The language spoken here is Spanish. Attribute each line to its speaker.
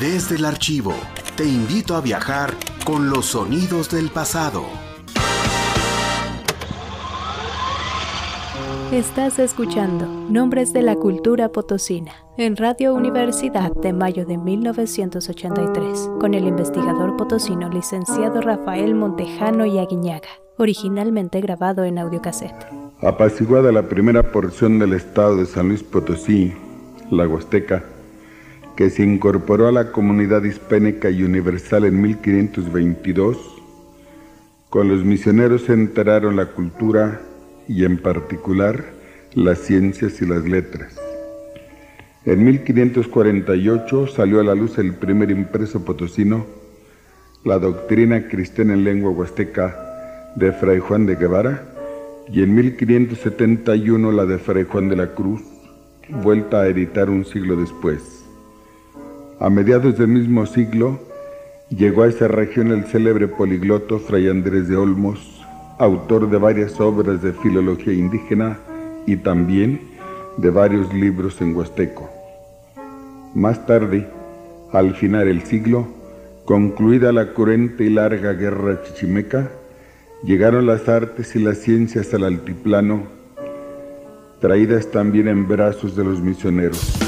Speaker 1: Desde el archivo, te invito a viajar con los sonidos del pasado.
Speaker 2: Estás escuchando Nombres de la Cultura Potosina en Radio Universidad de mayo de 1983 con el investigador potosino licenciado Rafael Montejano y Aguiñaga, originalmente grabado en audiocassette.
Speaker 3: Apaciguada la primera porción del estado de San Luis Potosí, la Huasteca, que se incorporó a la comunidad hispánica y universal en 1522, con los misioneros se enteraron la cultura y en particular las ciencias y las letras. En 1548 salió a la luz el primer impreso potosino, la doctrina cristiana en lengua huasteca de Fray Juan de Guevara, y en 1571 la de Fray Juan de la Cruz, vuelta a editar un siglo después. A mediados del mismo siglo llegó a esa región el célebre poligloto Fray Andrés de Olmos, autor de varias obras de filología indígena y también de varios libros en huasteco. Más tarde, al final del siglo, concluida la cruenta y larga guerra chichimeca, llegaron las artes y las ciencias al altiplano, traídas también en brazos de los misioneros.